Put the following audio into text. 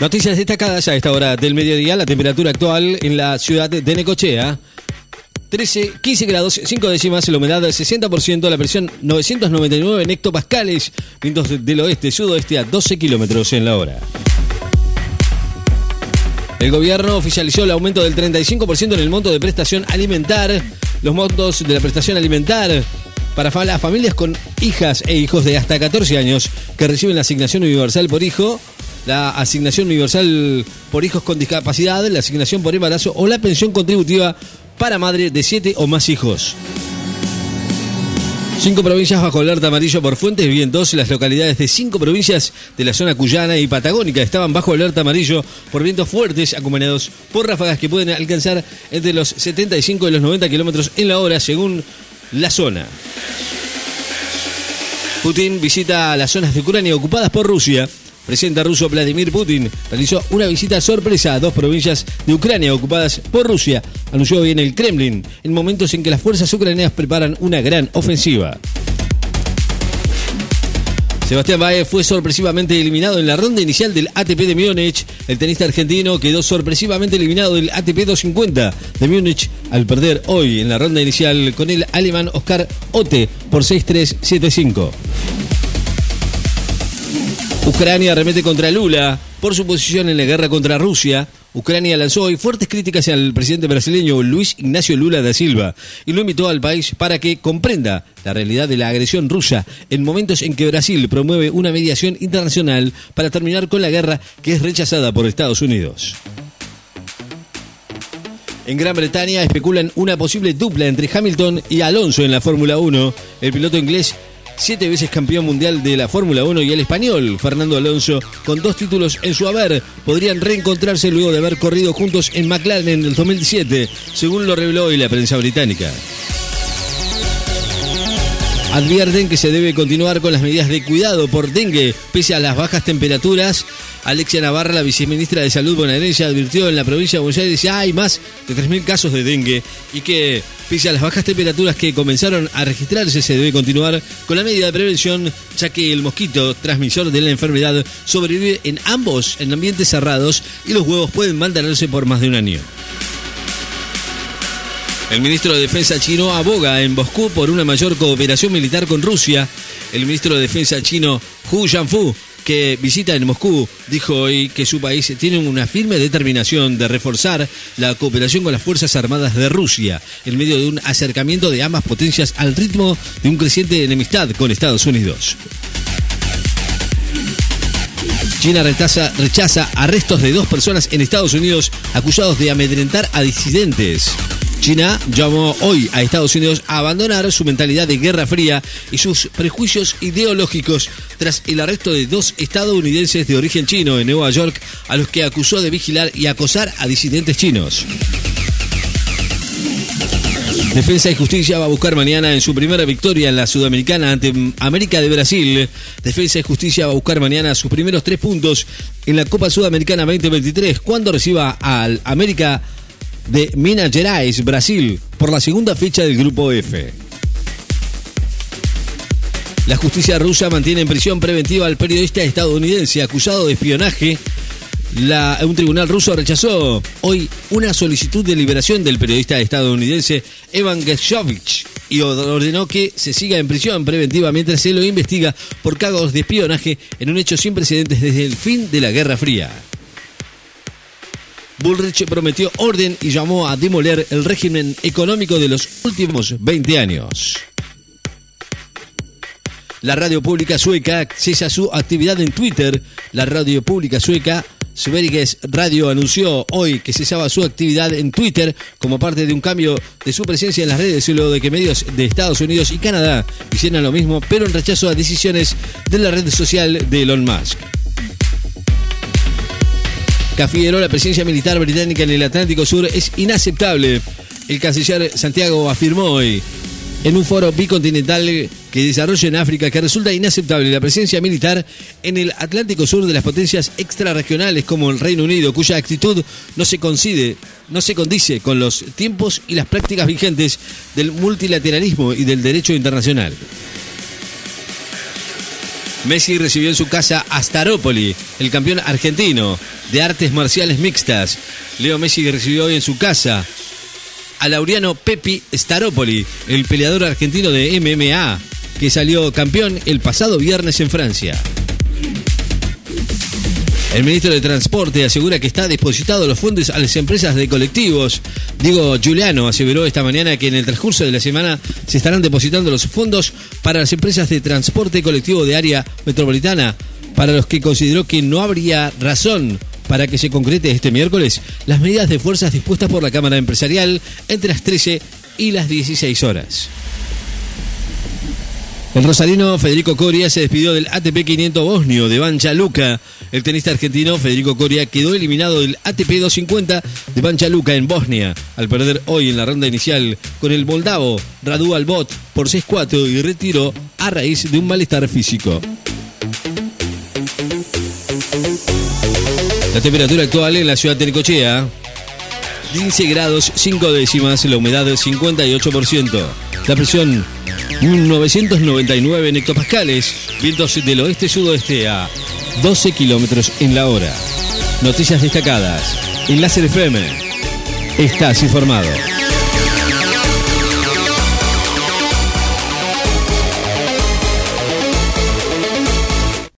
Noticias destacadas a esta hora del mediodía. La temperatura actual en la ciudad de Necochea. 13, 15 grados, 5 décimas, la humedad 60%, la presión 999 en hectopascales, vientos del oeste, sudoeste a 12 kilómetros en la hora. El gobierno oficializó el aumento del 35% en el monto de prestación alimentar. Los montos de la prestación alimentar para las familias con hijas e hijos de hasta 14 años que reciben la asignación universal por hijo, la asignación universal por hijos con discapacidad, la asignación por embarazo o la pensión contributiva para madre de 7 o más hijos. Cinco provincias bajo alerta amarillo por fuentes de vientos. Las localidades de cinco provincias de la zona cuyana y patagónica estaban bajo alerta amarillo por vientos fuertes acompañados por ráfagas que pueden alcanzar entre los 75 y los 90 kilómetros en la hora según la zona. Putin visita las zonas de Ucrania ocupadas por Rusia. Presidente ruso Vladimir Putin realizó una visita sorpresa a dos provincias de Ucrania ocupadas por Rusia, anunció hoy en el Kremlin, en momentos en que las fuerzas ucranianas preparan una gran ofensiva. Sebastián Baez fue sorpresivamente eliminado en la ronda inicial del ATP de Múnich. El tenista argentino quedó sorpresivamente eliminado del ATP 250 de Múnich al perder hoy en la ronda inicial con el alemán Oscar Otte por 6-3-7-5. Ucrania remete contra Lula por su posición en la guerra contra Rusia. Ucrania lanzó hoy fuertes críticas al presidente brasileño Luis Ignacio Lula da Silva y lo invitó al país para que comprenda la realidad de la agresión rusa en momentos en que Brasil promueve una mediación internacional para terminar con la guerra que es rechazada por Estados Unidos. En Gran Bretaña especulan una posible dupla entre Hamilton y Alonso en la Fórmula 1. El piloto inglés siete veces campeón mundial de la Fórmula 1 y el español Fernando Alonso, con dos títulos en su haber, podrían reencontrarse luego de haber corrido juntos en McLaren en el 2017, según lo reveló hoy la prensa británica. Advierten que se debe continuar con las medidas de cuidado por dengue pese a las bajas temperaturas. Alexia Navarra, la viceministra de Salud bonaerense, advirtió en la provincia de Buenos Aires que hay más de 3.000 casos de dengue y que pese a las bajas temperaturas que comenzaron a registrarse se debe continuar con la medida de prevención ya que el mosquito transmisor de la enfermedad sobrevive en ambos en ambientes cerrados y los huevos pueden mantenerse por más de un año. El ministro de Defensa chino aboga en Moscú por una mayor cooperación militar con Rusia. El ministro de Defensa chino Hu Jianfu, que visita en Moscú, dijo hoy que su país tiene una firme determinación de reforzar la cooperación con las Fuerzas Armadas de Rusia en medio de un acercamiento de ambas potencias al ritmo de un creciente enemistad con Estados Unidos. China rechaza arrestos de dos personas en Estados Unidos acusados de amedrentar a disidentes. China llamó hoy a Estados Unidos a abandonar su mentalidad de guerra fría y sus prejuicios ideológicos tras el arresto de dos estadounidenses de origen chino en Nueva York a los que acusó de vigilar y acosar a disidentes chinos. Defensa y Justicia va a buscar mañana en su primera victoria en la Sudamericana ante América de Brasil. Defensa y Justicia va a buscar mañana sus primeros tres puntos en la Copa Sudamericana 2023 cuando reciba al América de Minas Gerais, Brasil, por la segunda fecha del Grupo F. La justicia rusa mantiene en prisión preventiva al periodista estadounidense acusado de espionaje. La, un tribunal ruso rechazó hoy una solicitud de liberación del periodista estadounidense Evan Gershovich y ordenó que se siga en prisión preventiva mientras se lo investiga por cargos de espionaje en un hecho sin precedentes desde el fin de la Guerra Fría. Bullrich prometió orden y llamó a demoler el régimen económico de los últimos 20 años. La radio pública sueca cesa su actividad en Twitter. La radio pública sueca Sveriges Radio anunció hoy que cesaba su actividad en Twitter como parte de un cambio de su presencia en las redes, luego de que medios de Estados Unidos y Canadá hicieran lo mismo, pero en rechazo a decisiones de la red social de Elon Musk. La presencia militar británica en el Atlántico Sur es inaceptable. El canciller Santiago afirmó hoy en un foro bicontinental que desarrolla en África que resulta inaceptable la presencia militar en el Atlántico Sur de las potencias extrarregionales como el Reino Unido, cuya actitud no se coincide, no se condice con los tiempos y las prácticas vigentes del multilateralismo y del derecho internacional. Messi recibió en su casa a Staropoli, el campeón argentino de artes marciales mixtas. Leo Messi recibió hoy en su casa a Laureano Pepi Staropoli, el peleador argentino de MMA, que salió campeón el pasado viernes en Francia. El ministro de Transporte asegura que está depositado los fondos a las empresas de colectivos. Diego Giuliano aseveró esta mañana que en el transcurso de la semana se estarán depositando los fondos para las empresas de transporte colectivo de área metropolitana, para los que consideró que no habría razón para que se concrete este miércoles las medidas de fuerzas dispuestas por la Cámara Empresarial entre las 13 y las 16 horas. El rosarino Federico Coria se despidió del ATP 500 bosnio de Bancha Luca. El tenista argentino Federico Coria quedó eliminado del ATP 250 de Bancha Luca en Bosnia, al perder hoy en la ronda inicial con el moldavo Radu Albot por 6-4 y retiró a raíz de un malestar físico. La temperatura actual en la ciudad de Necochea, 15 grados 5 décimas, la humedad del 58%, la presión 999 hectopascales, vientos del oeste-sudoeste a 12 kilómetros en la hora. Noticias destacadas. En Láser FM. Estás informado.